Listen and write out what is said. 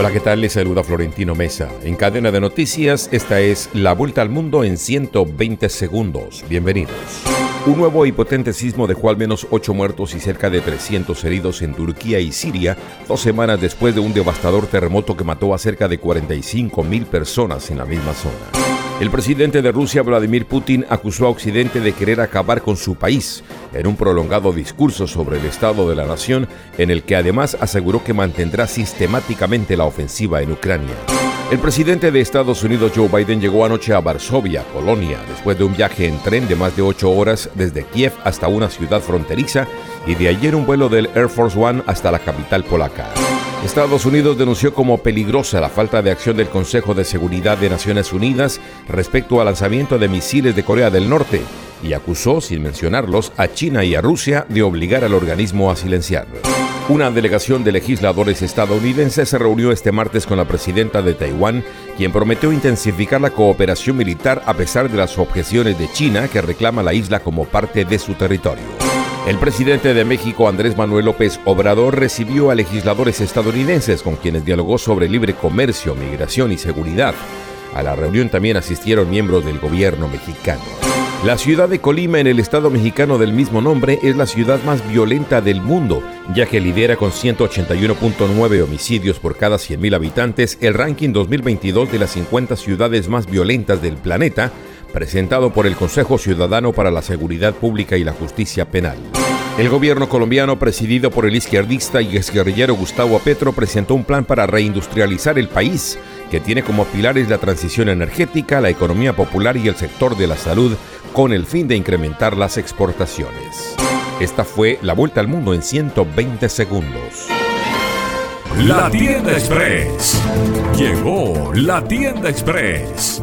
Hola, ¿qué tal? Les saluda Florentino Mesa. En cadena de noticias, esta es La Vuelta al Mundo en 120 segundos. Bienvenidos. Un nuevo y potente sismo dejó al menos 8 muertos y cerca de 300 heridos en Turquía y Siria, dos semanas después de un devastador terremoto que mató a cerca de 45 mil personas en la misma zona. El presidente de Rusia, Vladimir Putin, acusó a Occidente de querer acabar con su país en un prolongado discurso sobre el estado de la nación, en el que además aseguró que mantendrá sistemáticamente la ofensiva en Ucrania. El presidente de Estados Unidos, Joe Biden, llegó anoche a Varsovia, Polonia, después de un viaje en tren de más de ocho horas desde Kiev hasta una ciudad fronteriza y de ayer un vuelo del Air Force One hasta la capital polaca. Estados Unidos denunció como peligrosa la falta de acción del Consejo de Seguridad de Naciones Unidas respecto al lanzamiento de misiles de Corea del Norte y acusó, sin mencionarlos, a China y a Rusia de obligar al organismo a silenciarlos. Una delegación de legisladores estadounidenses se reunió este martes con la presidenta de Taiwán, quien prometió intensificar la cooperación militar a pesar de las objeciones de China que reclama la isla como parte de su territorio. El presidente de México, Andrés Manuel López Obrador, recibió a legisladores estadounidenses con quienes dialogó sobre libre comercio, migración y seguridad. A la reunión también asistieron miembros del gobierno mexicano. La ciudad de Colima en el estado mexicano del mismo nombre es la ciudad más violenta del mundo, ya que lidera con 181.9 homicidios por cada 100.000 habitantes el ranking 2022 de las 50 ciudades más violentas del planeta, presentado por el Consejo Ciudadano para la Seguridad Pública y la Justicia Penal. El gobierno colombiano, presidido por el izquierdista y exguerrillero Gustavo Petro, presentó un plan para reindustrializar el país, que tiene como pilares la transición energética, la economía popular y el sector de la salud, con el fin de incrementar las exportaciones. Esta fue la vuelta al mundo en 120 segundos. La tienda express. Llegó la tienda express.